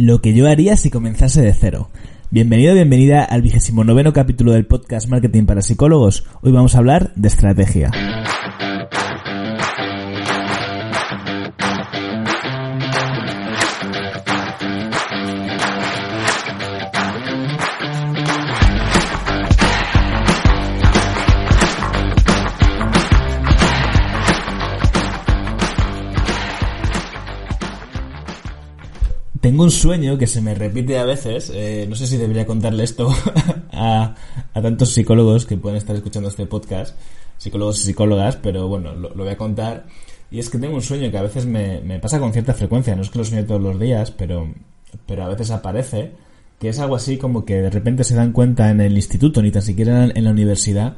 Lo que yo haría si comenzase de cero. Bienvenido, bienvenida al vigésimo noveno capítulo del podcast Marketing para Psicólogos. Hoy vamos a hablar de estrategia. Un sueño que se me repite a veces, eh, no sé si debería contarle esto a, tantos psicólogos que pueden estar escuchando este podcast, psicólogos y psicólogas, pero bueno, lo, voy a contar. Y es que tengo un sueño que a veces me, pasa con cierta frecuencia, no es que lo sueñe todos los días, pero, pero a veces aparece, que es algo así como que de repente se dan cuenta en el instituto, ni tan siquiera en la universidad,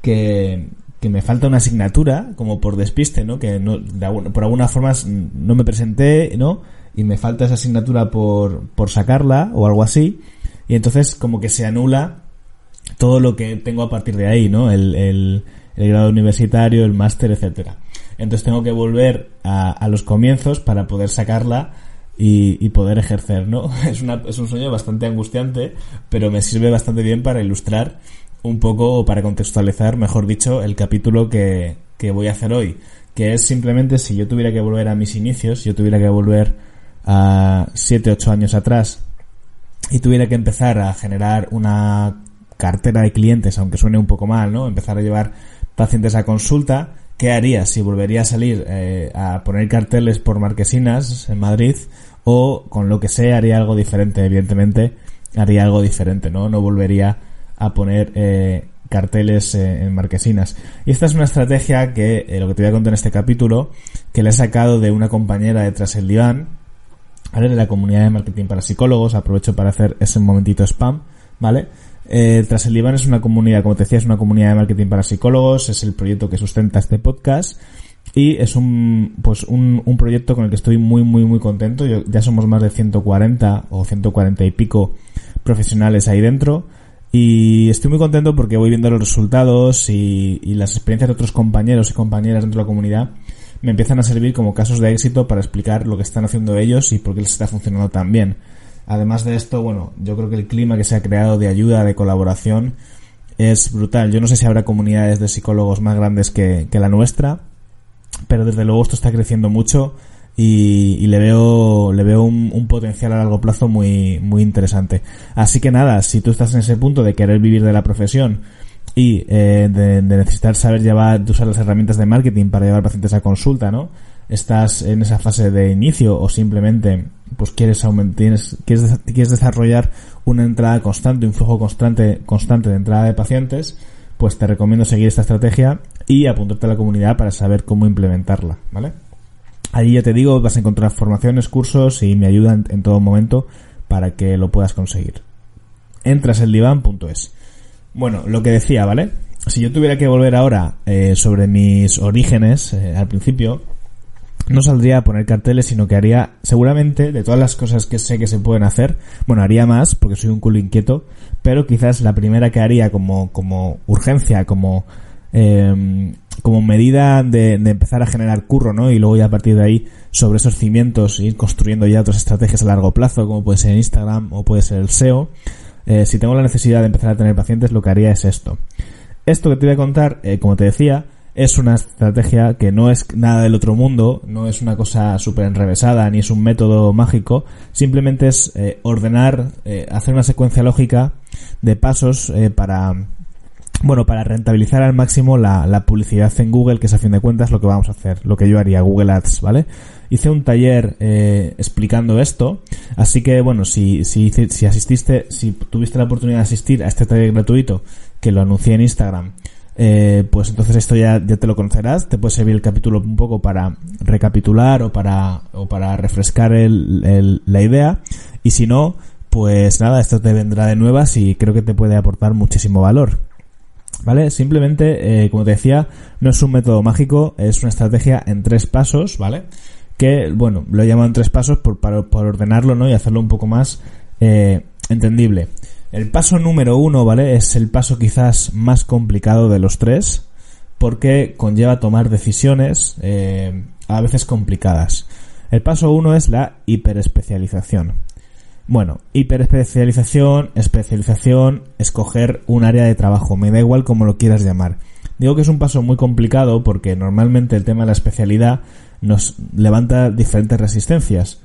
que, que me falta una asignatura, como por despiste, ¿no? Que no, por alguna forma no me presenté, ¿no? Y me falta esa asignatura por, por sacarla o algo así, y entonces como que se anula todo lo que tengo a partir de ahí, ¿no? El, el, grado universitario, el máster, etcétera. Entonces tengo que volver a, a los comienzos para poder sacarla y, y, poder ejercer, ¿no? Es, una, es un sueño bastante angustiante, pero me sirve bastante bien para ilustrar un poco, o para contextualizar, mejor dicho, el capítulo que, que voy a hacer hoy, que es simplemente si yo tuviera que volver a mis inicios, yo tuviera que volver a 7, 8 años atrás y tuviera que empezar a generar una cartera de clientes, aunque suene un poco mal, ¿no? Empezar a llevar pacientes a consulta, ¿qué haría si volvería a salir eh, a poner carteles por marquesinas en Madrid o con lo que sea haría algo diferente, evidentemente haría algo diferente, ¿no? No volvería a poner eh, carteles eh, en marquesinas. Y esta es una estrategia que, lo que te voy a contar en este capítulo, que le he sacado de una compañera de Tras el Diván, ¿vale? De la comunidad de marketing para psicólogos. Aprovecho para hacer ese momentito spam, ¿vale? Eh, Tras el es una comunidad, como te decía, es una comunidad de marketing para psicólogos, es el proyecto que sustenta este podcast y es un, pues un, proyecto con el que estoy muy, muy, muy contento. ya somos más de 140 o 140 y pico profesionales ahí dentro y estoy muy contento porque voy viendo los resultados y las experiencias de otros compañeros y compañeras dentro de la comunidad me empiezan a servir como casos de éxito para explicar lo que están haciendo ellos y por qué les está funcionando tan bien. Además de esto, bueno, yo creo que el clima que se ha creado de ayuda, de colaboración, es brutal. Yo no sé si habrá comunidades de psicólogos más grandes que, la nuestra, pero desde luego esto está creciendo mucho y, le veo le veo un, un, potencial a largo plazo muy muy interesante. Así que nada, si tú estás en ese punto de querer vivir de la profesión y eh, de, necesitar saber llevar, usar las herramientas de marketing para llevar pacientes a consulta, ¿no? Estás en esa fase de inicio o simplemente pues quieres aumentar, quieres, quieres desarrollar una entrada constante, un flujo constante, constante de entrada de pacientes, pues te recomiendo seguir esta estrategia y apuntarte a la comunidad para saber cómo implementarla, ¿vale? Allí ya te digo, vas a encontrar formaciones, cursos y me ayudan en todo momento para que lo puedas conseguir. Entras en divan.es. Bueno, lo que decía, ¿vale? Si yo tuviera que volver ahora eh, sobre mis orígenes eh, al principio, no saldría a poner carteles, sino que haría, seguramente, de todas las cosas que sé que se pueden hacer, bueno, haría más, porque soy un culo inquieto, pero quizás la primera que haría como, como urgencia, como, eh, como medida de, de, empezar a generar curro, ¿no? Y luego ya a partir de ahí, sobre esos cimientos, ir construyendo ya otras estrategias a largo plazo, como puede ser Instagram o puede ser el SEO, eh, si tengo la necesidad de empezar a tener pacientes, lo que haría es esto. Esto que te voy a contar, eh, como te decía, es una estrategia que no es nada del otro mundo, no es una cosa súper enrevesada, ni es un método mágico, simplemente es eh, ordenar, hacer una secuencia lógica de pasos para, bueno, para rentabilizar al máximo la, la, publicidad en Google, que es a fin de cuentas lo que vamos a hacer, lo que yo haría, Google Ads, ¿vale? hice un taller eh, explicando esto, así que bueno, si, si, si asististe, si tuviste la oportunidad de asistir a este taller gratuito que lo anuncié en Instagram, eh, pues entonces esto ya, ya te lo conocerás, te puede servir el capítulo un poco para recapitular o para, o para refrescar el, la idea, y si no, pues nada, esto te vendrá de nuevas y creo que te puede aportar muchísimo valor. ¿Vale? Simplemente, eh, como te decía, no es un método mágico, es una estrategia en tres pasos, ¿vale? que, bueno, lo he llamado en tres pasos por, para, por ordenarlo, ¿no? Y hacerlo un poco más eh, entendible. El paso número uno, ¿vale? Es el paso quizás más complicado de los tres, porque conlleva tomar decisiones eh, a veces complicadas. El paso uno es la hiperespecialización. Bueno, hiperespecialización, especialización, escoger un área de trabajo, me da igual como lo quieras llamar. Digo que es un paso muy complicado porque normalmente el tema de la especialidad nos levanta diferentes resistencias.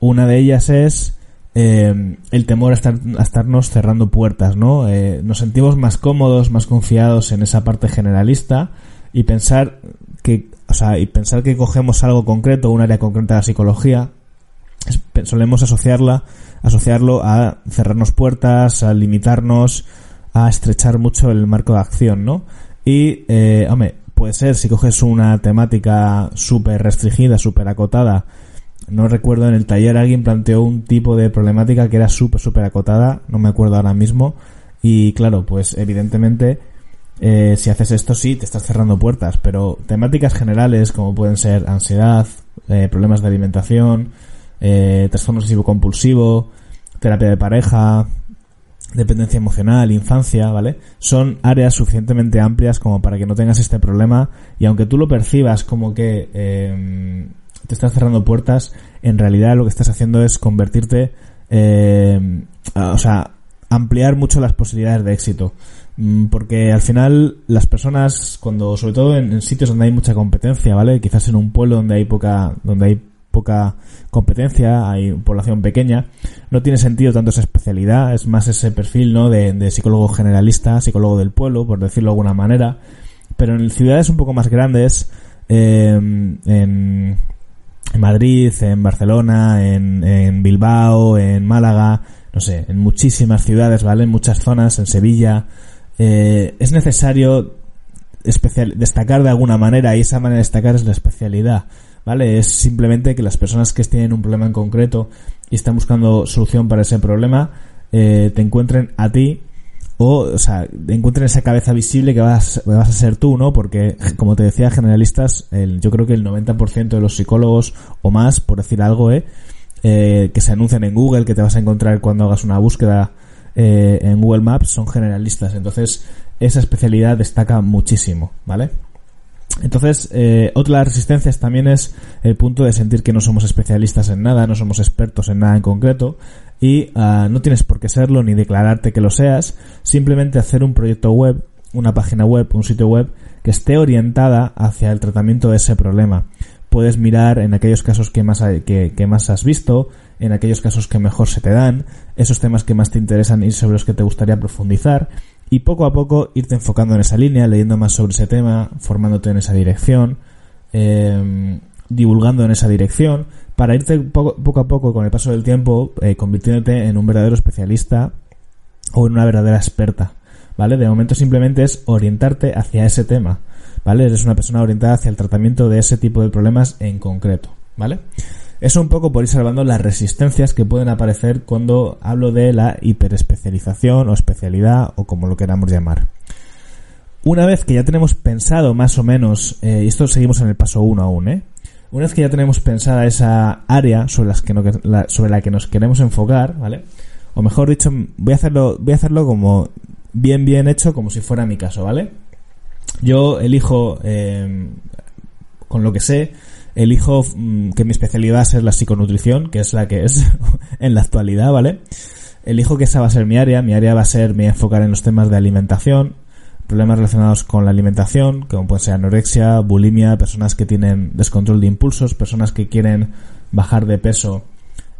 Una de ellas es eh, el temor a, estar, a, estarnos cerrando puertas, ¿no? Eh, nos sentimos más cómodos, más confiados en esa parte generalista y pensar que, o sea, y pensar que cogemos algo concreto, un área concreta de la psicología, solemos asociarla, asociarlo a cerrarnos puertas, a limitarnos, a estrechar mucho el marco de acción, ¿no? Y, eh, hombre, puede ser si coges una temática súper restringida, súper acotada, no recuerdo en el taller alguien planteó un tipo de problemática que era súper, súper acotada, no me acuerdo ahora mismo, y claro, pues evidentemente eh, si haces esto sí, te estás cerrando puertas, pero temáticas generales como pueden ser ansiedad, eh, problemas de alimentación, eh, trastorno obsesivo compulsivo, terapia de pareja, dependencia emocional, infancia, ¿vale? Son áreas suficientemente amplias como para que no tengas este problema y aunque tú lo percibas como que eh, te estás cerrando puertas, en realidad lo que estás haciendo es convertirte, eh, o sea, ampliar mucho las posibilidades de éxito. Mm, porque al final las personas, cuando, sobre todo en, en, sitios donde hay mucha competencia, ¿vale? Quizás en un pueblo donde hay poca, donde hay poca competencia, hay población pequeña, no tiene sentido tanto esa especialidad, es más ese perfil, ¿no? De, de psicólogo generalista, psicólogo del pueblo, por decirlo de alguna manera. Pero en ciudades un poco más grandes, eh, en, Madrid, en Barcelona, en, Bilbao, en Málaga, no sé, en muchísimas ciudades, ¿vale? En muchas zonas, en Sevilla. Eh, es necesario destacar de alguna manera y esa manera de destacar es la especialidad, ¿vale? Es simplemente que las personas que tienen un problema en concreto y están buscando solución para ese problema eh, te encuentren a ti o, o sea, encuentren esa cabeza visible que vas, vas a ser tú, ¿no? Porque, como te decía, generalistas, el, yo creo que el 90% de los psicólogos o más, por decir algo, ¿eh? eh, que se anuncian en Google, que te vas a encontrar cuando hagas una búsqueda eh, en Google Maps, son generalistas. Entonces, esa especialidad destaca muchísimo, ¿vale? Entonces, eh, otra de las resistencias también es el punto de sentir que no somos especialistas en nada, no somos expertos en nada en concreto, y uh, no tienes por qué serlo ni declararte que lo seas, simplemente hacer un proyecto web, una página web, un sitio web que esté orientada hacia el tratamiento de ese problema. Puedes mirar en aquellos casos que más, hay, que, que más has visto, en aquellos casos que mejor se te dan, esos temas que más te interesan y sobre los que te gustaría profundizar, y poco a poco irte enfocando en esa línea, leyendo más sobre ese tema, formándote en esa dirección, eh, divulgando en esa dirección, para irte poco, poco, a poco con el paso del tiempo eh, convirtiéndote en un verdadero especialista o en una verdadera experta, ¿vale? De momento simplemente es orientarte hacia ese tema, ¿vale? Eres una persona orientada hacia el tratamiento de ese tipo de problemas en concreto, ¿vale? Eso un poco por ir salvando las resistencias que pueden aparecer cuando hablo de la hiperespecialización o especialidad o como lo queramos llamar. Una vez que ya tenemos pensado más o menos, eh, y esto seguimos en el paso 1 aún, ¿eh? Una vez que ya tenemos pensada esa área sobre, las que la, sobre la que nos queremos enfocar, ¿vale? O mejor dicho, voy a hacerlo, voy a hacerlo como bien, bien hecho, como si fuera mi caso, ¿vale? Yo elijo, eh, con lo que sé, elijo mm, que mi especialidad es la psiconutrición, que es la que es en la actualidad, ¿vale? Elijo que esa va a ser mi área, mi área va a ser, me enfocar en los temas de alimentación, problemas relacionados con la alimentación, como pueden ser anorexia, bulimia, personas que tienen descontrol de impulsos, personas que quieren bajar de peso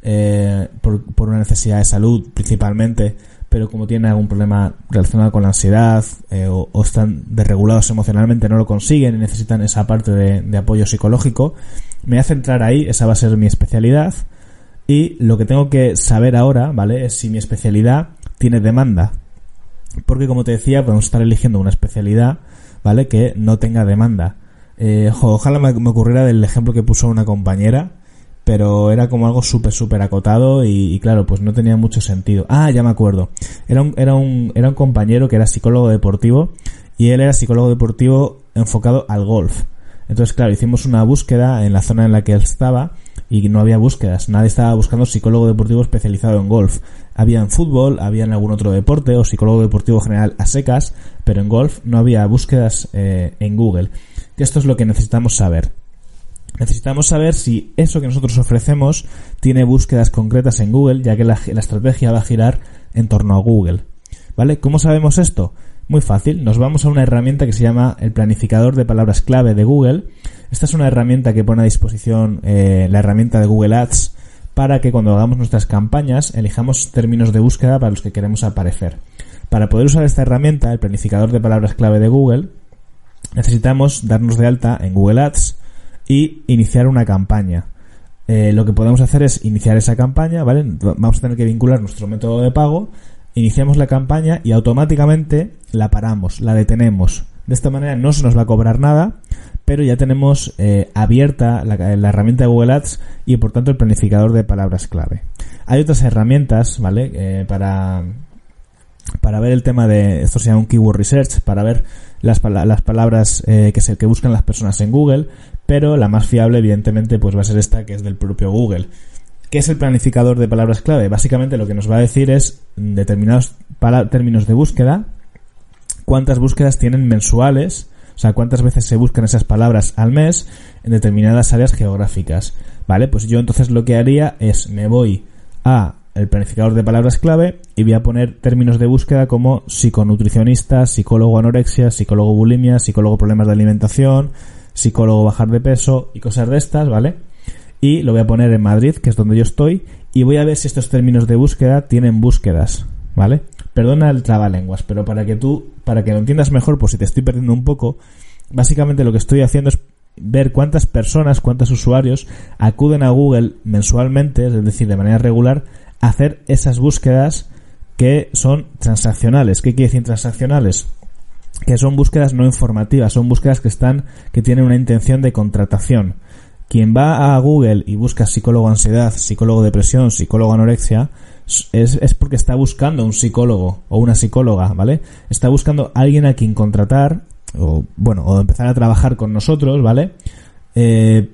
eh, por, por, una necesidad de salud principalmente, pero como tienen algún problema relacionado con la ansiedad eh, o, están desregulados emocionalmente, no lo consiguen y necesitan esa parte de, apoyo psicológico, me voy a centrar ahí, esa va a ser mi especialidad. Y lo que tengo que saber ahora, ¿vale? Es si mi especialidad tiene demanda porque como te decía, podemos estar eligiendo una especialidad, ¿vale? Que no tenga demanda. Eh, ojalá me, me, ocurriera del ejemplo que puso una compañera, pero era como algo súper, súper acotado y, y, claro, pues no tenía mucho sentido. Ah, ya me acuerdo. Era un, era un, era un compañero que era psicólogo deportivo y él era psicólogo deportivo enfocado al golf. Entonces, claro, hicimos una búsqueda en la zona en la que él estaba y no había búsquedas. Nadie estaba buscando psicólogo deportivo especializado en golf. Había en fútbol, había en algún otro deporte o psicólogo deportivo general a secas, pero en golf no había búsquedas eh, en Google. Que esto es lo que necesitamos saber. Necesitamos saber si eso que nosotros ofrecemos tiene búsquedas concretas en Google, ya que la, estrategia va a girar en torno a Google. ¿Vale? ¿Cómo sabemos esto? Muy fácil, nos vamos a una herramienta que se llama el planificador de palabras clave de Google. Esta es una herramienta que pone a disposición eh, la herramienta de Google Ads para que cuando hagamos nuestras campañas elijamos términos de búsqueda para los que queremos aparecer. Para poder usar esta herramienta, el planificador de palabras clave de Google, necesitamos darnos de alta en Google Ads y iniciar una campaña. Eh, lo que podemos hacer es iniciar esa campaña, ¿vale? Vamos a tener que vincular nuestro método de pago, iniciamos la campaña y automáticamente la paramos, la detenemos. De esta manera no se nos va a cobrar nada, pero ya tenemos eh, abierta la, herramienta de Google Ads y por tanto el planificador de palabras clave. Hay otras herramientas, ¿vale? Eh, para, para ver el tema de, esto se llama un keyword research, para ver las, palabras eh, que, se, que buscan las personas en Google, pero la más fiable evidentemente pues va a ser esta que es del propio Google. ¿Qué es el planificador de palabras clave? Básicamente lo que nos va a decir es determinados términos de búsqueda, cuántas búsquedas tienen mensuales, o sea, cuántas veces se buscan esas palabras al mes en determinadas áreas geográficas. ¿Vale? Pues yo entonces lo que haría es me voy a el planificador de palabras clave y voy a poner términos de búsqueda como psiconutricionista, psicólogo anorexia, psicólogo bulimia, psicólogo problemas de alimentación, psicólogo bajar de peso y cosas de estas, ¿vale? Y lo voy a poner en Madrid, que es donde yo estoy, y voy a ver si estos términos de búsqueda tienen búsquedas, ¿vale? Perdona el trabalenguas, pero para que tú, para que lo entiendas mejor, pues si te estoy perdiendo un poco, básicamente lo que estoy haciendo es ver cuántas personas, cuántos usuarios acuden a Google mensualmente, es decir, de manera regular, a hacer esas búsquedas que son transaccionales. ¿Qué quiere decir transaccionales? Que son búsquedas no informativas, son búsquedas que están, que tienen una intención de contratación. Quien va a Google y busca psicólogo ansiedad, psicólogo depresión, psicólogo anorexia, es, es porque está buscando un psicólogo o una psicóloga, ¿vale? Está buscando alguien a quien contratar o, bueno, o empezar a trabajar con nosotros, ¿vale? Eh,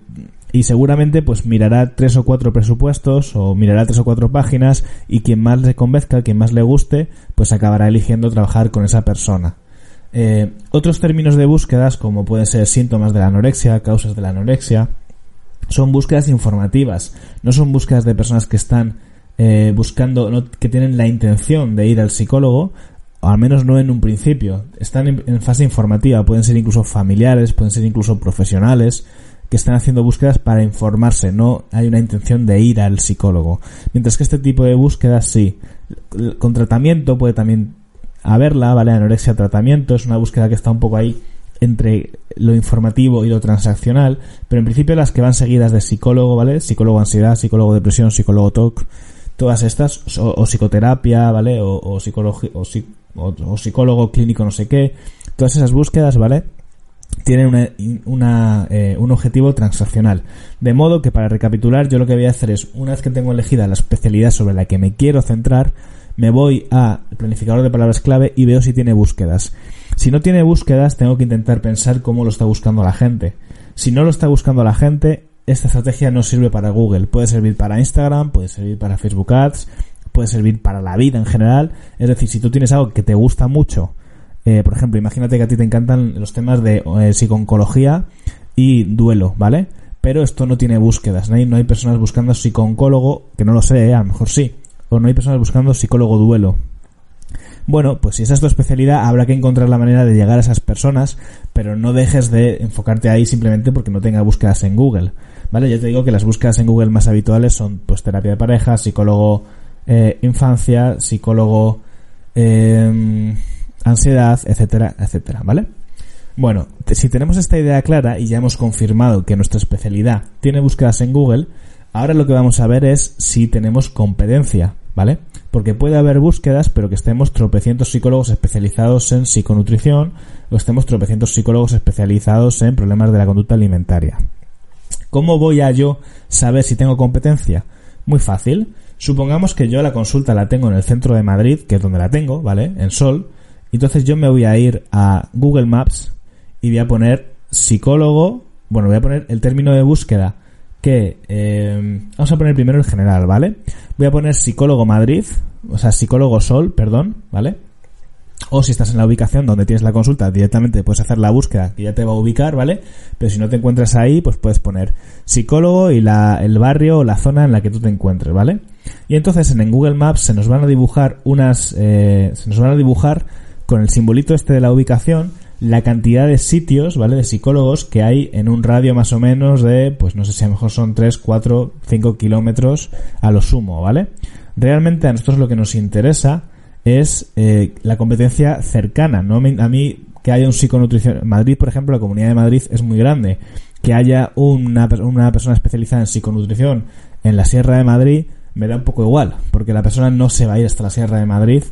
y seguramente pues mirará tres o cuatro presupuestos o mirará tres o cuatro páginas y quien más le convenzca, quien más le guste, pues acabará eligiendo trabajar con esa persona. Eh, otros términos de búsquedas como pueden ser síntomas de la anorexia, causas de la anorexia, son búsquedas informativas, no son búsquedas de personas que están eh, buscando, que tienen la intención de ir al psicólogo, o al menos no en un principio. Están en, fase informativa, pueden ser incluso familiares, pueden ser incluso profesionales que están haciendo búsquedas para informarse, no hay una intención de ir al psicólogo. Mientras que este tipo de búsquedas sí. Con tratamiento puede también haberla, ¿vale? Anorexia tratamiento es una búsqueda que está un poco ahí entre lo informativo y lo transaccional, pero en principio las que van seguidas de psicólogo, ¿vale? Psicólogo ansiedad, psicólogo depresión, psicólogo TOC, todas estas, o, psicoterapia, ¿vale? O, o, o, psicólogo clínico no sé qué, todas esas búsquedas, ¿vale? Tienen una, una, eh, un objetivo transaccional. De modo que para recapitular, yo lo que voy a hacer es, una vez que tengo elegida la especialidad sobre la que me quiero centrar, me voy a planificador de palabras clave y veo si tiene búsquedas. Si no tiene búsquedas, tengo que intentar pensar cómo lo está buscando la gente. Si no lo está buscando la gente, esta estrategia no sirve para Google. Puede servir para Instagram, puede servir para Facebook Ads, puede servir para la vida en general. Es decir, si tú tienes algo que te gusta mucho, eh, por ejemplo, imagínate que a ti te encantan los temas de eh, psiconcología y duelo, ¿vale? Pero esto no tiene búsquedas, no hay, no hay personas buscando psicooncólogo, que no lo sé, eh, a lo mejor sí, o no hay personas buscando psicólogo duelo. Bueno, pues si esa es tu especialidad, habrá que encontrar la manera de llegar a esas personas, pero no dejes de enfocarte ahí simplemente porque no tenga búsquedas en Google. ¿Vale? Ya te digo que las búsquedas en Google más habituales son pues terapia de pareja, psicólogo eh, infancia, psicólogo eh, ansiedad, etcétera, etcétera, ¿vale? Bueno, si tenemos esta idea clara y ya hemos confirmado que nuestra especialidad tiene búsquedas en Google, ahora lo que vamos a ver es si tenemos competencia, ¿vale? Porque puede haber búsquedas, pero que estemos tropecientos psicólogos especializados en psiconutrición o estemos tropecientos psicólogos especializados en problemas de la conducta alimentaria. ¿Cómo voy a yo saber si tengo competencia? Muy fácil. Supongamos que yo la consulta la tengo en el centro de Madrid, que es donde la tengo, ¿vale? En Sol. Entonces yo me voy a ir a Google Maps y voy a poner psicólogo, bueno, voy a poner el término de búsqueda que, eh, vamos a poner primero el general, ¿vale? Voy a poner psicólogo Madrid, o sea, psicólogo Sol, perdón, ¿vale? O si estás en la ubicación donde tienes la consulta, directamente puedes hacer la búsqueda que ya te va a ubicar, ¿vale? Pero si no te encuentras ahí, pues puedes poner psicólogo y la, el barrio o la zona en la que tú te encuentres, ¿vale? Y entonces en Google Maps se nos van a dibujar unas, eh, se nos van a dibujar con el simbolito este de la ubicación la cantidad de sitios, ¿vale? De psicólogos que hay en un radio más o menos de, pues no sé si a lo mejor son 3, 4, 5 kilómetros a lo sumo, ¿vale? Realmente a nosotros lo que nos interesa es eh, la competencia cercana, ¿no? A mí que haya un psiconutrición. Madrid, por ejemplo, la Comunidad de Madrid es muy grande. Que haya una, una persona especializada en psiconutrición en la Sierra de Madrid me da un poco igual, porque la persona no se va a ir hasta la Sierra de Madrid.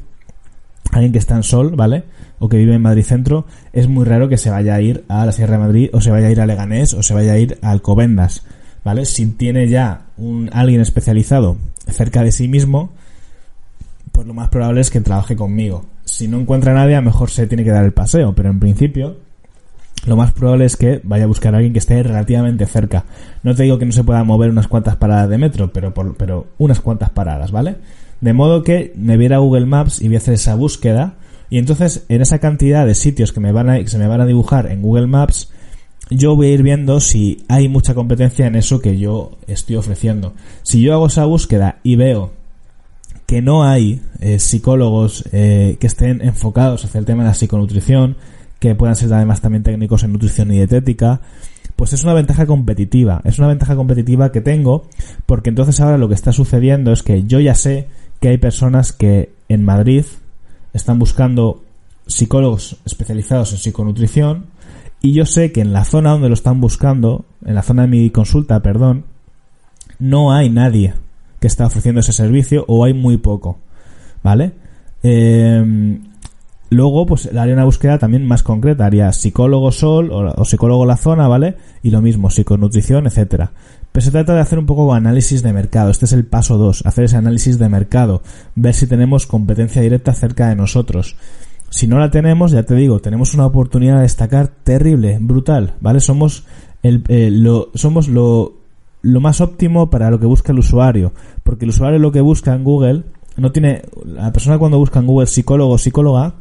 Alguien que está en Sol, ¿vale? O que vive en Madrid Centro, es muy raro que se vaya a ir a la Sierra de Madrid, o se vaya a ir a Leganés, o se vaya a ir a Alcobendas, ¿vale? Si tiene ya un alguien especializado cerca de sí mismo, pues lo más probable es que trabaje conmigo. Si no encuentra a nadie, a lo mejor se tiene que dar el paseo, pero en principio lo más probable es que vaya a buscar a alguien que esté relativamente cerca. No te digo que no se pueda mover unas cuantas paradas de metro, pero, por, pero unas cuantas paradas, ¿vale? De modo que me viera Google Maps y voy a hacer esa búsqueda. Y entonces, en esa cantidad de sitios que me van a, que se me van a dibujar en Google Maps, yo voy a ir viendo si hay mucha competencia en eso que yo estoy ofreciendo. Si yo hago esa búsqueda y veo que no hay eh, psicólogos eh, que estén enfocados hacia el tema de la psiconutrición, que puedan ser además también técnicos en nutrición y dietética, pues es una ventaja competitiva. Es una ventaja competitiva que tengo porque entonces ahora lo que está sucediendo es que yo ya sé que hay personas que en Madrid están buscando psicólogos especializados en psiconutrición y yo sé que en la zona donde lo están buscando, en la zona de mi consulta, perdón, no hay nadie que está ofreciendo ese servicio o hay muy poco, ¿vale? Eh, luego, pues haría una búsqueda también más concreta, haría psicólogo sol o, psicólogo la zona, ¿vale? Y lo mismo, psiconutrición, etcétera. Pero se trata de hacer un poco análisis de mercado. Este es el paso 2, hacer ese análisis de mercado, ver si tenemos competencia directa cerca de nosotros. Si no la tenemos, ya te digo, tenemos una oportunidad de destacar terrible, brutal, ¿vale? Somos el, eh, lo, somos lo, lo más óptimo para lo que busca el usuario. Porque el usuario lo que busca en Google no tiene, la persona cuando busca en Google psicólogo o psicóloga,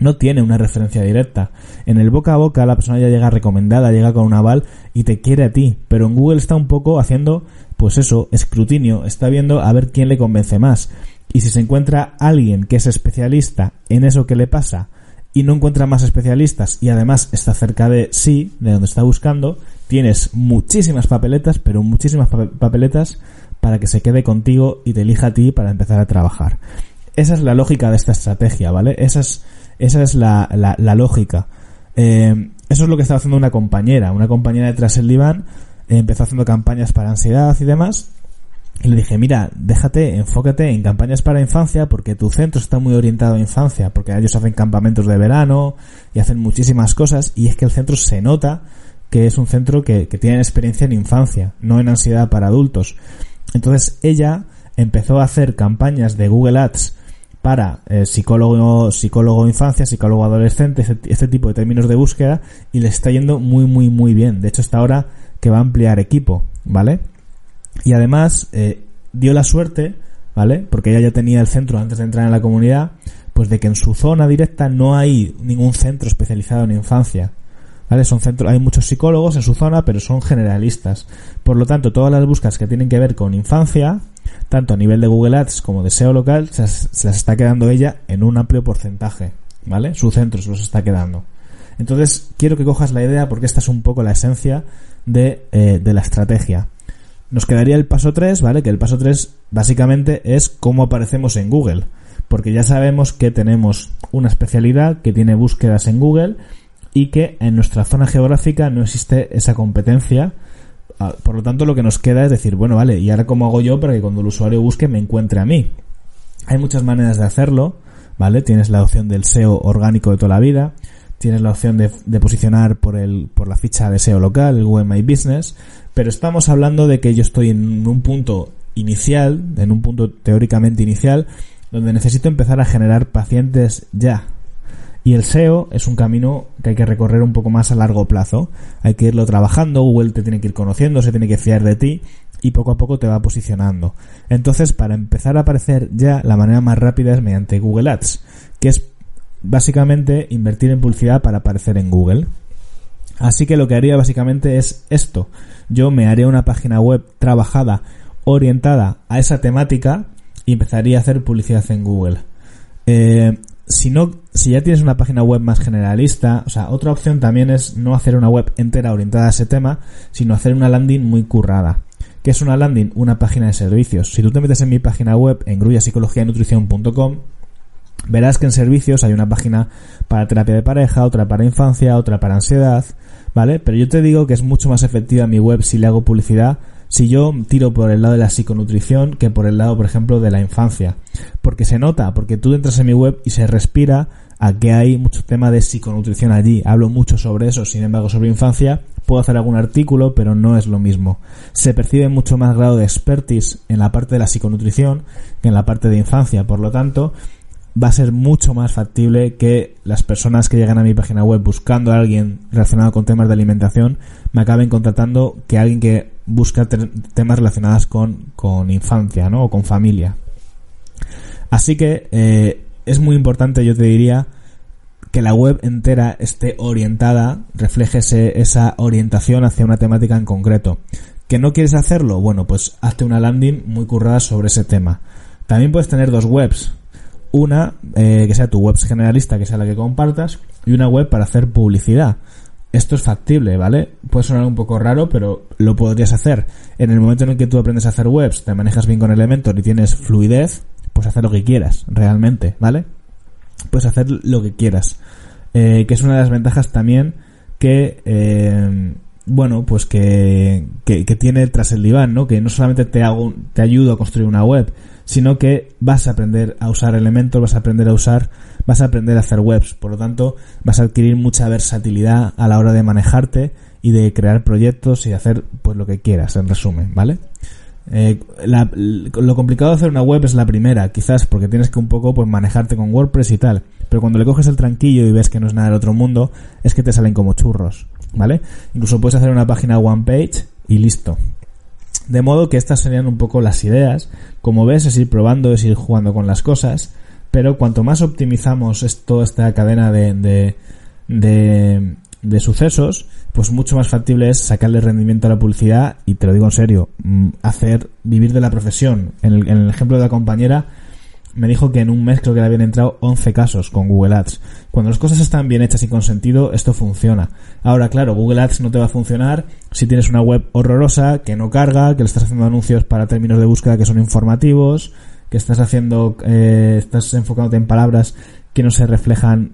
no tiene una referencia directa. En el boca a boca la persona ya llega recomendada, llega con un aval y te quiere a ti. Pero en Google está un poco haciendo, pues eso, escrutinio, está viendo a ver quién le convence más. Y si se encuentra alguien que es especialista en eso que le pasa y no encuentra más especialistas y además está cerca de sí, de donde está buscando, tienes muchísimas papeletas, pero muchísimas papeletas para que se quede contigo y te elija a ti para empezar a trabajar. Esa es la lógica de esta estrategia, ¿vale? Esa es, esa es la, la, lógica. Eh, eso es lo que estaba haciendo una compañera. Una compañera detrás del diván eh, empezó haciendo campañas para ansiedad y demás. Y le dije, mira, déjate, enfócate en campañas para infancia porque tu centro está muy orientado a infancia, porque ellos hacen campamentos de verano y hacen muchísimas cosas y es que el centro se nota que es un centro que, que tiene experiencia en infancia, no en ansiedad para adultos. Entonces ella empezó a hacer campañas de Google Ads para eh, psicólogo, psicólogo infancia, psicólogo adolescente, este, este, tipo de términos de búsqueda y le está yendo muy muy muy bien. De hecho, hasta ahora que va a ampliar equipo, ¿vale? Y además eh, dio la suerte, ¿vale? Porque ella ya tenía el centro antes de entrar en la comunidad, pues de que en su zona directa no hay ningún centro especializado en infancia. ¿vale? Son centros, hay muchos psicólogos en su zona, pero son generalistas. Por lo tanto, todas las búsquedas que tienen que ver con infancia, tanto a nivel de Google Ads como de SEO local, se, las está quedando ella en un amplio porcentaje, ¿vale? Su centro se los está quedando. Entonces, quiero que cojas la idea porque esta es un poco la esencia de, eh, de la estrategia. Nos quedaría el paso 3, ¿vale? Que el paso 3 básicamente es cómo aparecemos en Google. Porque ya sabemos que tenemos una especialidad que tiene búsquedas en Google y que en nuestra zona geográfica no existe esa competencia. Ah, por lo tanto, lo que nos queda es decir, bueno, vale, ¿y ahora cómo hago yo para que cuando el usuario busque me encuentre a mí? Hay muchas maneras de hacerlo, ¿vale? Tienes la opción del SEO orgánico de toda la vida, tienes la opción de, posicionar por el, por la ficha de SEO local, el Google My Business, pero estamos hablando de que yo estoy en un punto inicial, en un punto teóricamente inicial, donde necesito empezar a generar pacientes ya, y el SEO es un camino que hay que recorrer un poco más a largo plazo. Hay que irlo trabajando, Google te tiene que ir conociendo, se tiene que fiar de ti y poco a poco te va posicionando. Entonces, para empezar a aparecer ya, la manera más rápida es mediante Google Ads, que es básicamente invertir en publicidad para aparecer en Google. Así que lo que haría básicamente es esto. Yo me haría una página web trabajada, orientada a esa temática y empezaría a hacer publicidad en Google. Eh, si no, si ya tienes una página web más generalista, o sea, otra opción también es no hacer una web entera orientada a ese tema, sino hacer una landing muy currada. ¿Qué es una landing? Una página de servicios. Si tú te metes en mi página web, en grullapsicologianutrición.com, verás que en servicios hay una página para terapia de pareja, otra para infancia, otra para ansiedad, ¿vale? Pero yo te digo que es mucho más efectiva mi web si le hago publicidad si yo tiro por el lado de la psiconutrición que por el lado, por ejemplo, de la infancia. Porque se nota, porque tú entras en mi web y se respira a que hay mucho tema de psiconutrición allí. Hablo mucho sobre eso, sin embargo, sobre infancia puedo hacer algún artículo, pero no es lo mismo. Se percibe mucho más grado de expertise en la parte de la psiconutrición que en la parte de infancia. Por lo tanto, va a ser mucho más factible que las personas que llegan a mi página web buscando a alguien relacionado con temas de alimentación me acaben contratando que alguien que busca temas relacionados con, con infancia, ¿no? O con familia. Así que eh, es muy importante, yo te diría, que la web entera esté orientada, refleje esa orientación hacia una temática en concreto. ¿Que no quieres hacerlo? Bueno, pues hazte una landing muy currada sobre ese tema. También puedes tener dos webs. Una eh, que sea tu web generalista, que sea la que compartas, y una web para hacer publicidad. Esto es factible, ¿vale? Puede sonar un poco raro, pero lo podrías hacer. En el momento en el que tú aprendes a hacer webs, te manejas bien con Elementor y tienes fluidez, pues hacer lo que quieras, realmente, ¿vale? Puedes hacer lo que quieras. Eh, que es una de las ventajas también que, eh, bueno, pues que, que, que, tiene tras el diván, ¿no? Que no solamente te hago, te ayudo a construir una web, sino que vas a aprender a usar elementos, vas a aprender a usar, vas a aprender a hacer webs. Por lo tanto, vas a adquirir mucha versatilidad a la hora de manejarte y de crear proyectos y hacer pues lo que quieras, en resumen, ¿vale? Eh, lo complicado de hacer una web es la primera, quizás porque tienes que un poco pues manejarte con WordPress y tal. Pero cuando le coges el tranquillo y ves que no es nada del otro mundo, es que te salen como churros, ¿vale? Incluso puedes hacer una página one page y listo. De modo que estas serían un poco las ideas. Como ves, es ir probando, es ir jugando con las cosas. Pero cuanto más optimizamos toda esta cadena de, de, de, sucesos, pues mucho más factible es sacarle rendimiento a la publicidad y te lo digo en serio, mm, hacer vivir de la profesión. En el ejemplo de la compañera, me dijo que en un mes creo que le habían entrado 11 casos con Google Ads. Cuando las cosas están bien hechas y con sentido, esto funciona. Ahora, claro, Google Ads no te va a funcionar si tienes una web horrorosa, que no carga, que le estás haciendo anuncios para términos de búsqueda que son informativos, que estás haciendo, eh, estás enfocándote en palabras que no se reflejan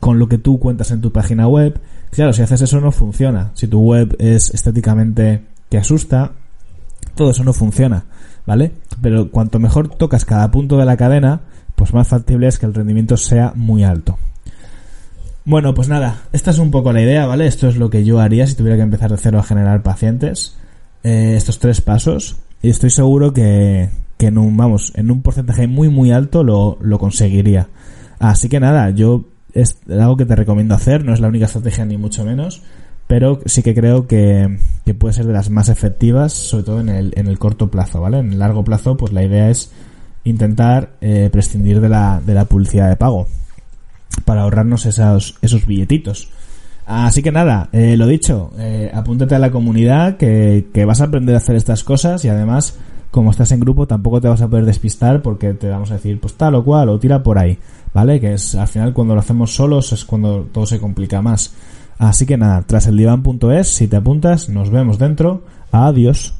con lo que tú cuentas en tu página web. Claro, si haces eso no funciona. Si tu web es estéticamente que asusta, todo eso no funciona. ¿Vale? Pero cuanto mejor tocas cada punto de la cadena, pues más factible es que el rendimiento sea muy alto. Bueno, pues nada, esta es un poco la idea, ¿vale? Esto es lo que yo haría si tuviera que empezar de cero a generar pacientes. Eh, estos tres pasos. Y estoy seguro que, que en un, vamos, en un porcentaje muy muy alto lo, lo conseguiría. Así que nada, yo es algo que te recomiendo hacer, no es la única estrategia ni mucho menos, pero sí que creo que, puede ser de las más efectivas, sobre todo en el, en el corto plazo, ¿vale? En el largo plazo, pues la idea es intentar eh, prescindir de la, de la publicidad de pago para ahorrarnos esos, esos billetitos. Así que nada, eh, lo dicho, eh, apúntate a la comunidad que, que vas a aprender a hacer estas cosas y además, como estás en grupo, tampoco te vas a poder despistar porque te vamos a decir, pues tal o cual, o tira por ahí, ¿vale? Que es al final cuando lo hacemos solos es cuando todo se complica más. Así que nada, tras el diván.es, si te apuntas, nos vemos dentro. Adiós.